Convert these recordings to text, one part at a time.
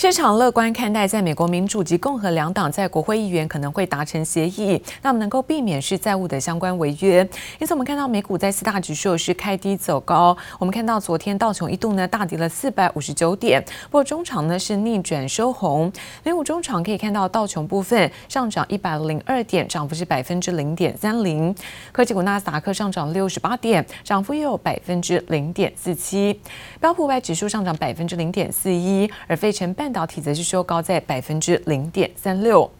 市场乐观看待，在美国民主及共和两党在国会议员可能会达成协议，那么能够避免是债务的相关违约。因此，我们看到美股在四大指数是开低走高。我们看到昨天道琼一度呢大跌了四百五十九点，不过中场呢是逆转收红。美股中场可以看到道琼部分上涨一百零二点，涨幅是百分之零点三零。科技股纳斯达克上涨六十八点，涨幅也有百分之零点四七。标普五百指数上涨百分之零点四一，而费城半半导体则是收高在百分之零点三六。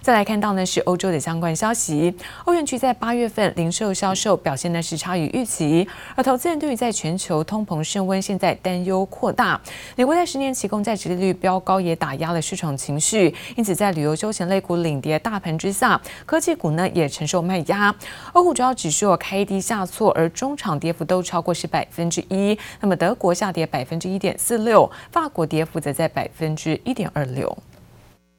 再来看到呢是欧洲的相关消息，欧元区在八月份零售销售表现呢是差于预期，而投资人对于在全球通膨升温现在担忧扩大。美国在十年期公债殖利率飙高也打压了市场情绪，因此在旅游休闲类股领跌大盘之下，科技股呢也承受卖压。欧股主要指数开低下挫，而中场跌幅都超过是百分之一。那么德国下跌百分之一点四六，法国跌幅则在百分之一点二六。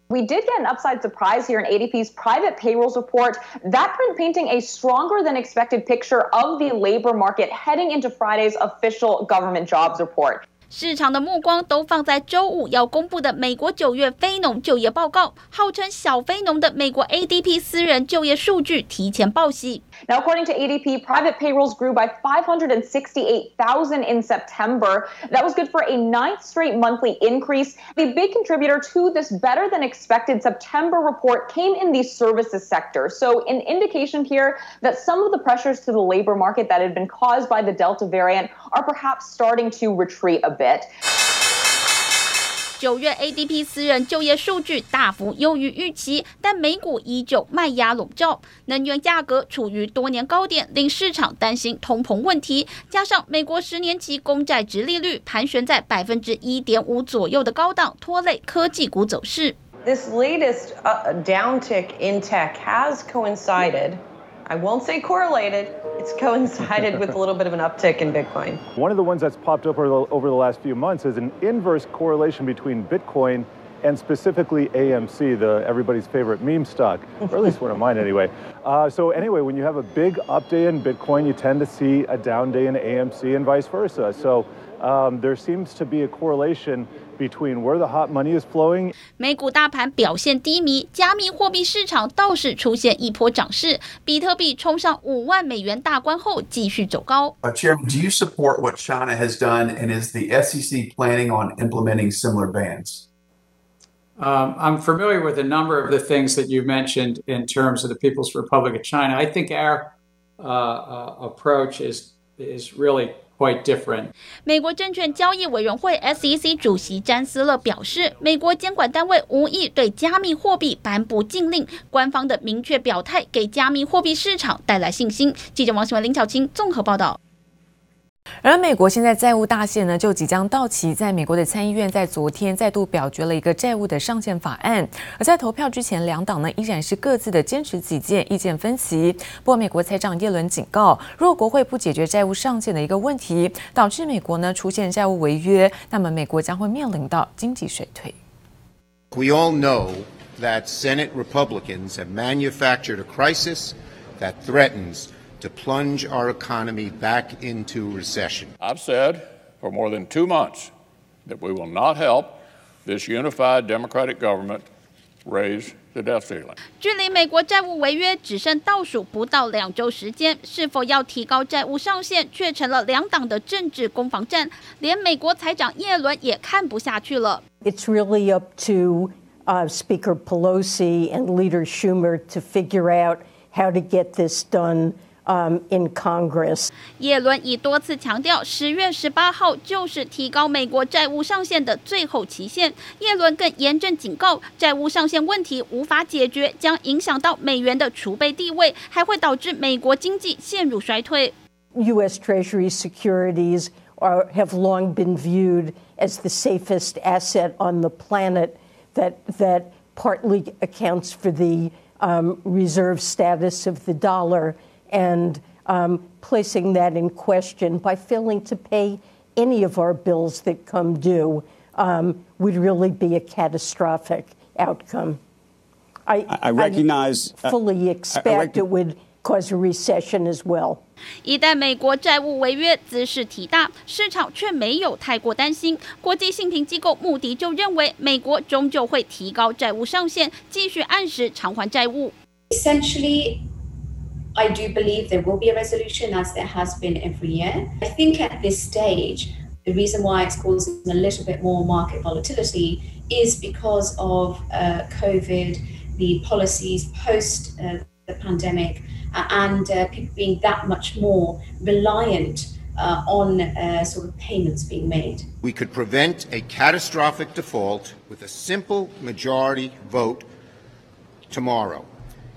We did get an upside surprise here in ADP's private payrolls report. That print painting a stronger than expected picture of the labor market heading into Friday's official government jobs report. 市场的目光都放在周五要公布的美国九月非农就业报告，号称小非农的美国 ADP 私人就业数据提前报喜。Now, according to ADP, private payrolls grew by 568,000 in September. That was good for a ninth straight monthly increase. The big contributor to this better than expected September report came in the services sector. So, an indication here that some of the pressures to the labor market that had been caused by the Delta variant are perhaps starting to retreat a Bit. 九月 ADP 私人就业数据大幅优于预期，但美股依旧卖压笼罩，能源价格处于多年高点，令市场担心通膨问题。加上美国十年期公债殖利率盘旋在百分之一点五左右的高档，拖累科技股走势。This latest downtick in tech has coincided. I won't say correlated. It's coincided with a little bit of an uptick in Bitcoin. One of the ones that's popped up over the, over the last few months is an inverse correlation between Bitcoin and specifically AMC, the everybody's favorite meme stock, or at least one of mine anyway. Uh, so anyway, when you have a big up day in Bitcoin, you tend to see a down day in AMC and vice versa. So um, there seems to be a correlation between where the hot money is flowing. 美股大盘表现低迷，加密货币市场倒是出现一波涨势，比特币冲上五万美元大关后继续走高。Uh, Chairman, do you support what China has done, and is the SEC planning on implementing similar bans? Um, I'm familiar with a number of the things that you mentioned in terms of the People's Republic of China. I think our uh, uh, approach is is really quite different. 美国证券交易委员会 SEC 主席詹斯勒表示，美国监管单位无意对加密货币颁布禁令，官方的明确表态给加密货币市场带来信心。记者王新文、林巧清综合报道。而美国现在债务大限呢，就即将到期。在美国的参议院在昨天再度表决了一个债务的上限法案，而在投票之前，两党呢依然是各自的坚持己见，意见分歧。不过，美国财长耶伦警告，如果国会不解决债务上限的一个问题，导致美国呢出现债务违约，那么美国将会面临到经济衰退。We all know that Senate Republicans have manufactured a crisis that threatens to plunge our economy back into recession. I've said for more than two months that we will not help this unified Democratic government raise the debt ceiling. 距离美国债务违约只剩倒数不到两周时间，是否要提高债务上限，却成了两党的政治攻防战。连美国财长耶伦也看不下去了。It's really up to uh, Speaker Pelosi and Leader Schumer to figure out how to get this done. Um, in Congress，耶伦已多次强调，十月十八号就是提高美国债务上限的最后期限。耶伦更严正警告，债务上限问题无法解决，将影响到美元的储备地位，还会导致美国经济陷入衰退。U.S. Treasury securities are have long been viewed as the safest asset on the planet. That that partly accounts for the um, reserve status of the dollar. and um, placing that in question by failing to pay any of our bills that come due um, would really be a catastrophic outcome. I, I recognize. I fully expect I, I rec- it would cause a recession as well. 一旦美国债务违约兹事体大，市场却没有太过担心。国际信评机构穆迪就认为，美国终究会提高债务上限，继续按时偿还债务。Essentially, I do believe there will be a resolution, as there has been every year. I think at this stage, the reason why it's causing a little bit more market volatility is because of uh, COVID, the policies post uh, the pandemic. and uh, people being that much more reliant uh, on uh, sort of payments being made. We could prevent a catastrophic default with a simple majority vote tomorrow.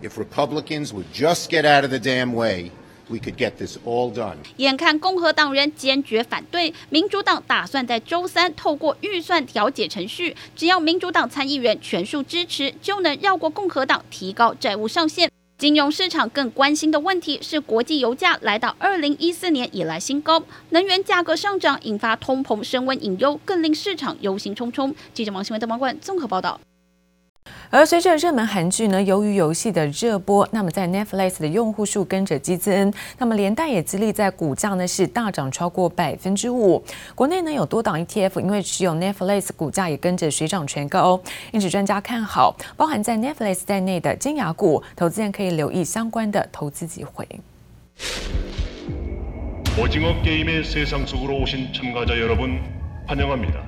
If Republicans would just get out of the damn way, we could get this all done. 眼看共和党人坚决反对，民主党打算在周三透过预算调解程序，只要民主党参议员全数支持，就能绕过共和党提高债务上限。金融市场更关心的问题是，国际油价来到二零一四年以来新高，能源价格上涨引发通膨升温隐忧，更令市场忧心忡忡。记者王新文、邓宝冠综合报道。而随着热门韩剧呢，鱿鱼游戏的热播，那么在 Netflix 的用户数跟着激增，那么连带也激励在股价呢是大涨超过百分之五。国内呢有多档 ETF，因为持有 Netflix，股价也跟着水涨船高。因此专家看好，包含在 Netflix 在内的尖牙股，投资人可以留意相关的投资机会。오징어게임의세상속으로오신참가자여러분환영합니다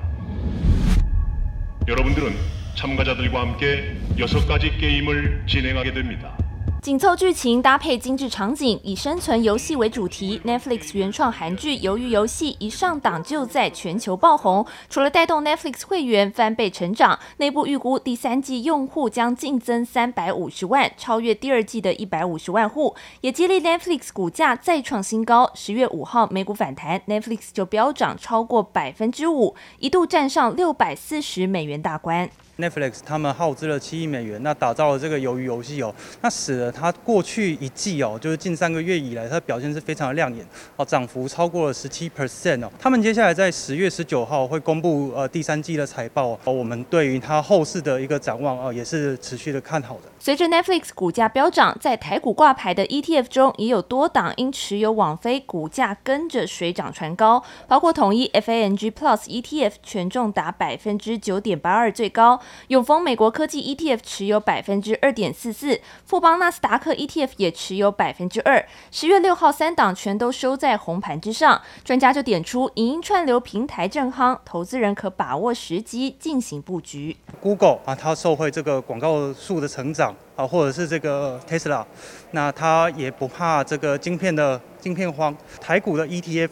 참가자들과 함께 여섯 가지 게임을 진행하게 됩니다. 紧凑剧情搭配精致场景，以生存游戏为主题，Netflix 原创韩剧《鱿鱼游戏》一上档就在全球爆红。除了带动 Netflix 会员翻倍成长，内部预估第三季用户将净增三百五十万，超越第二季的一百五十万户，也激励 Netflix 股价再创新高。十月五号美股反弹，Netflix 就飙涨超过百分之五，一度站上六百四十美元大关。Netflix 他们耗资了七亿美元，那打造了这个鱿鱼游戏哦，那使得它过去一季哦，就是近三个月以来，它表现是非常的亮眼哦，涨幅超过了十七 percent 哦。他们接下来在十月十九号会公布呃第三季的财报哦，我们对于它后市的一个展望哦，也是持续的看好的。随着 Netflix 股价飙涨，在台股挂牌的 ETF 中，也有多档因持有网飞，股价跟着水涨船高，包括统一 FANG Plus ETF 权重达百分之九点八二最高。永丰美国科技 ETF 持有百分之二点四四，富邦纳斯达克 ETF 也持有百分之二。十月六号，三档全都收在红盘之上。专家就点出，影音串流平台正夯，投资人可把握时机进行布局。Google 啊，它受惠这个广告数的成长啊，或者是这个 Tesla，那它也不怕这个晶片的晶片荒。台股的 ETF。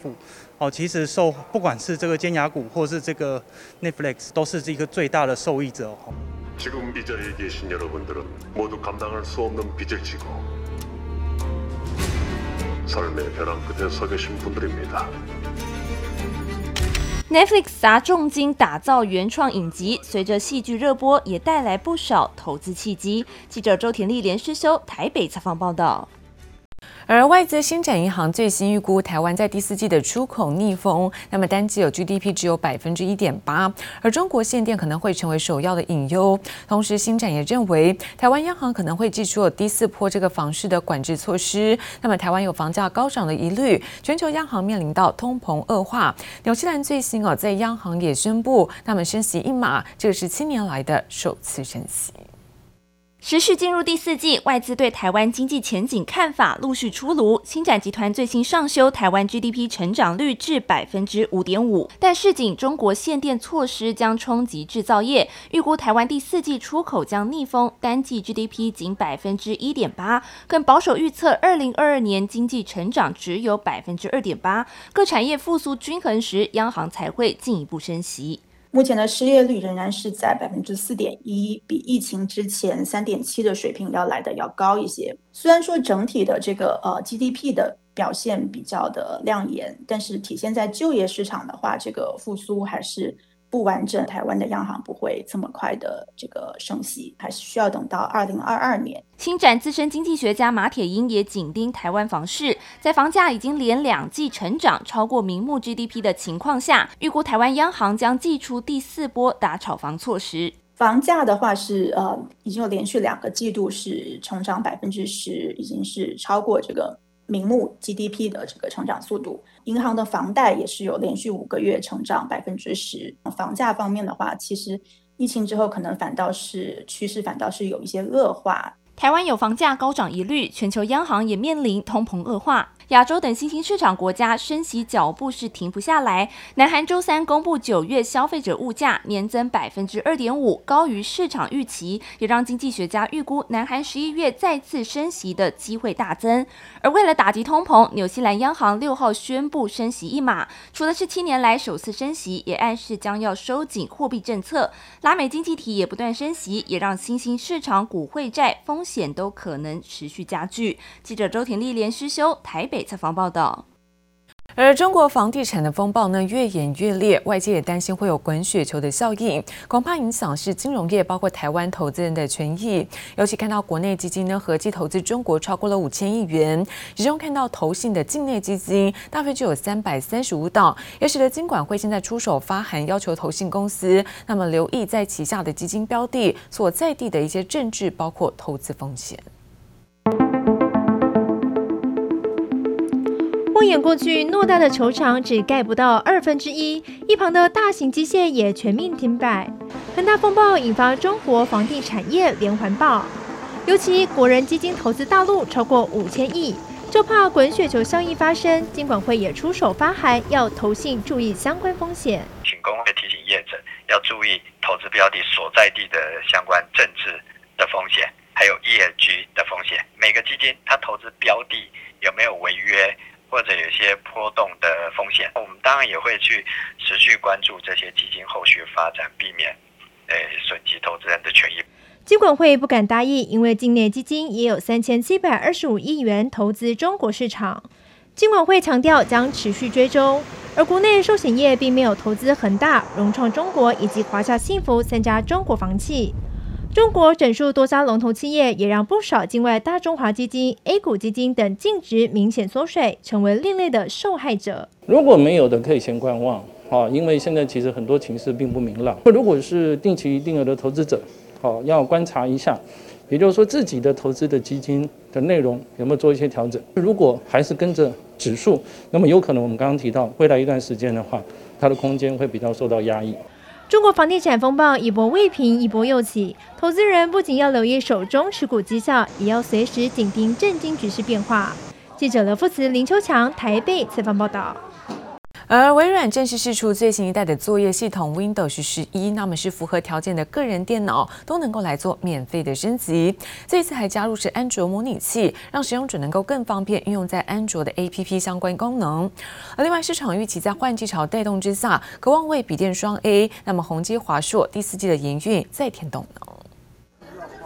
哦，其实受不管是这个尖牙股，或是这个 Netflix，都是一个最大的受益者。Netflix 砸重金打造原创影集，随着戏剧热播，也带来不少投资契机。记者周田丽、连诗修台北采访报道。而外资新展银行最新预估，台湾在第四季的出口逆风，那么单季有 GDP 只有百分之一点八，而中国限电可能会成为首要的隐忧。同时，新展也认为，台湾央行可能会祭出第四波这个房市的管制措施。那么，台湾有房价高涨的疑虑，全球央行面临到通膨恶化。纽西兰最新哦，在央行也宣布，那么升息一码，这是七年来的首次升息。持续进入第四季，外资对台湾经济前景看法陆续出炉。星展集团最新上修台湾 GDP 成长率至百分之五点五，但市井中国限电措施将冲击制造业，预估台湾第四季出口将逆风，单季 GDP 仅百分之一点八，更保守预测二零二二年经济成长只有百分之二点八。各产业复苏均衡时，央行才会进一步升息。目前的失业率仍然是在百分之四点一，比疫情之前三点七的水平要来的要高一些。虽然说整体的这个呃 GDP 的表现比较的亮眼，但是体现在就业市场的话，这个复苏还是。不完整，台湾的央行不会这么快的这个升息，还是需要等到二零二二年。新展资深经济学家马铁英也紧盯台湾房市，在房价已经连两季成长超过名目 GDP 的情况下，预估台湾央行将祭出第四波打炒房措施。房价的话是呃，已经有连续两个季度是成长百分之十，已经是超过这个名目 GDP 的这个成长速度。银行的房贷也是有连续五个月成长百分之十。房价方面的话，其实疫情之后可能反倒是趋势，反倒是有一些恶化。台湾有房价高涨疑虑，全球央行也面临通膨恶化。亚洲等新兴市场国家升息脚步是停不下来。南韩周三公布九月消费者物价年增百分之二点五，高于市场预期，也让经济学家预估南韩十一月再次升息的机会大增。而为了打击通膨，纽西兰央行六号宣布升息一码，除了是七年来首次升息，也暗示将要收紧货币政策。拉美经济体也不断升息，也让新兴市场股汇债风险都可能持续加剧。记者周田丽连诗修台北。采访报道，而中国房地产的风暴呢，越演越烈，外界也担心会有滚雪球的效应，恐怕影响是金融业，包括台湾投资人的权益。尤其看到国内基金呢，合计投资中国超过了五千亿元，其中看到投信的境内基金大约就有三百三十五档，也使得金管会现在出手发函，要求投信公司，那么留意在旗下的基金标的所在地的一些政治，包括投资风险。放眼过去，偌大的球场只盖不到二分之一，一旁的大型机械也全面停摆。恒大风暴引发中国房地产业连环爆，尤其国人基金投资大陆超过五千亿，就怕滚雪球效应发生。金管会也出手发函，要投信注意相关风险。请公会提醒业者要注意投资标的所在地的相关政治的风险，还有 ESG 的风险。每个基金它投资标的有没有违约？或者有些波动的风险，我们当然也会去持续关注这些基金后续发展，避免诶损及投资人的权益。金管会不敢大意，因为境内基金也有三千七百二十五亿元投资中国市场。金管会强调将持续追踪，而国内寿险业并没有投资恒大、融创中国以及华夏幸福三家中国房企。中国整数多家龙头企业，也让不少境外大中华基金、A 股基金等净值明显缩水，成为另类的受害者。如果没有的，可以先观望，啊，因为现在其实很多情势并不明朗。那如果是定期定额的投资者，好，要观察一下，也就是说自己的投资的基金的内容有没有做一些调整。如果还是跟着指数，那么有可能我们刚刚提到，未来一段时间的话，它的空间会比较受到压抑。中国房地产风暴一波未平，一波又起。投资人不仅要留意手中持股绩效，也要随时紧盯政经局势变化。记者刘富慈、林秋强台北采访报道。而微软正式释出最新一代的作业系统 Windows 十一，那么是符合条件的个人电脑都能够来做免费的升级。这一次还加入是安卓模拟器，让使用者能够更方便运用在安卓的 APP 相关功能。而另外，市场预期在换季潮带动之下，可望为笔电双 A，那么宏基华硕第四季的营运再添动能。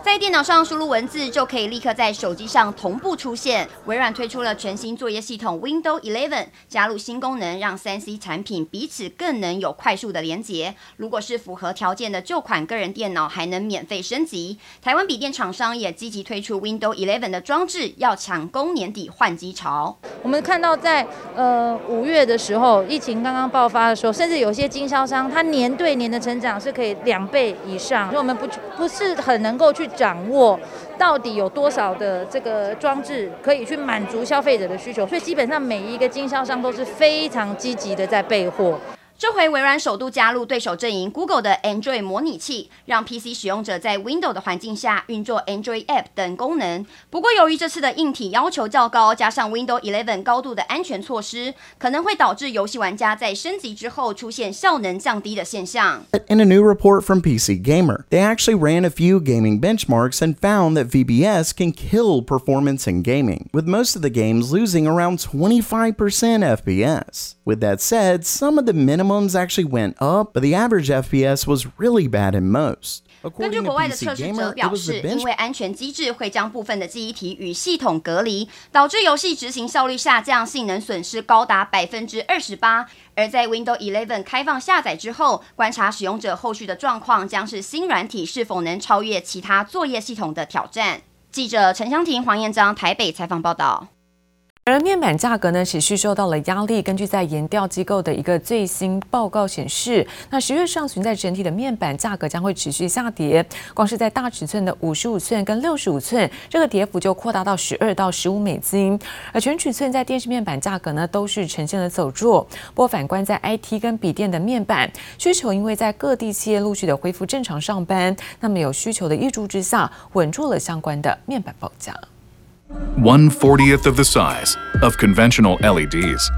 在电脑上输入文字，就可以立刻在手机上同步出现。微软推出了全新作业系统 Windows 11，加入新功能，让三 C 产品彼此更能有快速的连接。如果是符合条件的旧款个人电脑，还能免费升级。台湾笔电厂商也积极推出 Windows 11的装置，要抢攻年底换机潮。我们看到在呃五月的时候，疫情刚刚爆发的时候，甚至有些经销商，它年对年的成长是可以两倍以上。所以我们不不是很能够去。掌握到底有多少的这个装置可以去满足消费者的需求，所以基本上每一个经销商都是非常积极的在备货。这回微软首度加入对手阵营，Google 的 Android 模拟器，让 PC 使用者在 Windows 的环境下运作 Android App 等功能。不过，由于这次的硬体要求较高，加上 Windows 11高度的安全措施，可能会导致游戏玩家在升级之后出现效能降低的现象。In a new report from PC Gamer, they actually ran a few gaming benchmarks and found that VBS can kill performance in gaming, with most of the games losing around 25% FPS. With that said, some of the minimums actually went up, but the average FPS was really bad in most. 根据国外的测试者表示，因为安全机制会将部分的记忆体与系统隔离，导致游戏执行效率下降，性能损失高达百分之二十八。而在 Windows 11开放下载之后，观察使用者后续的状况，将是新软体是否能超越其他作业系统的挑战。记者陈湘婷、黄彦章台北采访报道。而面板价格呢，持续受到了压力。根据在研调机构的一个最新报告显示，那十月上旬在整体的面板价格将会持续下跌。光是在大尺寸的五十五寸跟六十五寸，这个跌幅就扩大到十二到十五美金。而全尺寸在电视面板价格呢，都是呈现了走弱。不过反观在 IT 跟笔电的面板需求，因为在各地企业陆续的恢复正常上班，那么有需求的挹注之下，稳住了相关的面板报价。One fortieth of the size of conventional LEDs.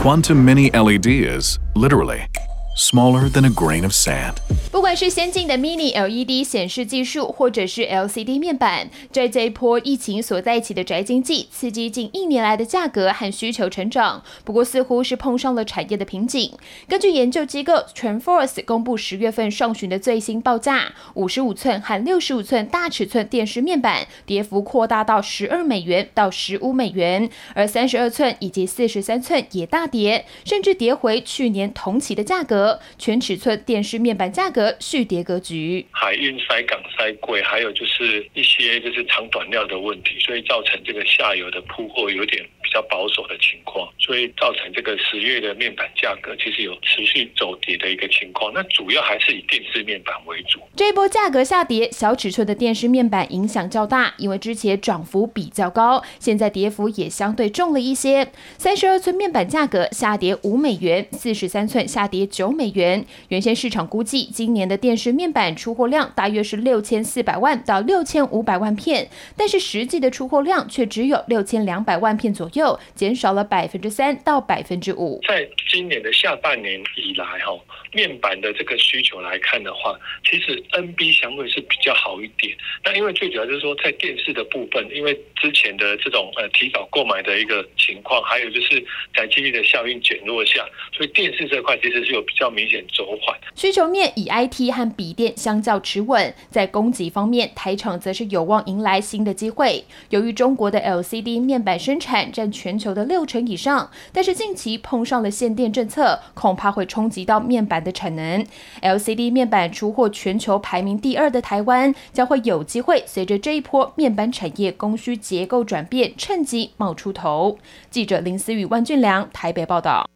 Quantum Mini LED is, literally, smaller than a grain of sand. 不管是先进的 Mini LED 显示技术，或者是 LCD 面板，在这一波疫情所带起的宅经济，刺激近一年来的价格和需求成长。不过，似乎是碰上了产业的瓶颈。根据研究机构 TrendForce 公布十月份上旬的最新报价，五十五寸和六十五寸大尺寸电视面板跌幅扩大到十二美元到十五美元，而三十二寸以及四十三寸也大跌，甚至跌回去年同期的价格。全尺寸电视面板价格。续跌格局，海运塞港塞柜，还有就是一些就是长短料的问题，所以造成这个下游的铺货有点比较保守的情况，所以造成这个十月的面板价格其实有持续走跌的一个情况。那主要还是以电视面板为主。这一波价格下跌，小尺寸的电视面板影响较大，因为之前涨幅比较高，现在跌幅也相对重了一些。三十二寸面板价格下跌五美元，四十三寸下跌九美元。原先市场估计今年的电视面板出货量大约是六千四百万到六千五百万片，但是实际的出货量却只有六千两百万片左右，减少了百分之三到百分之五。在今年的下半年以来，哈面板的这个需求来看的话，其实 NB 相对是比较好一点。那因为最主要就是说，在电视的部分，因为之前的这种呃提早购买的一个情况，还有就是在经济的效应减弱下，所以电视这块其实是有比较明显走缓。需求面以 IT 和笔电相较持稳，在供给方面，台厂则是有望迎来新的机会。由于中国的 LCD 面板生产占全球的六成以上，但是近期碰上了限电政策，恐怕会冲击到面板的产能。LCD 面板出货全球排名第二的台湾，将会有机会随着这一波面板产业供需结构转变，趁机冒出头。记者林思雨、万俊良台北报道。